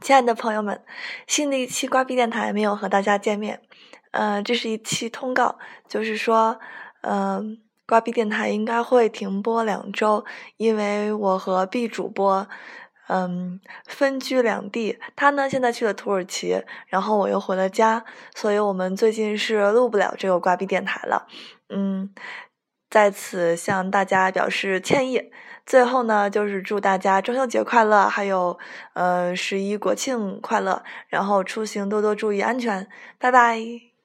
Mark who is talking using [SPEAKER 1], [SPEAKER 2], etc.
[SPEAKER 1] 亲爱的朋友们，新的一期瓜逼电台没有和大家见面，呃，这是一期通告，就是说，嗯，瓜逼电台应该会停播两周，因为我和 B 主播，嗯，分居两地，他呢现在去了土耳其，然后我又回了家，所以我们最近是录不了这个瓜逼电台了，嗯，在此向大家表示歉意。最后呢，就是祝大家中秋节快乐，还有呃十一国庆快乐，然后出行多多注意安全，拜拜。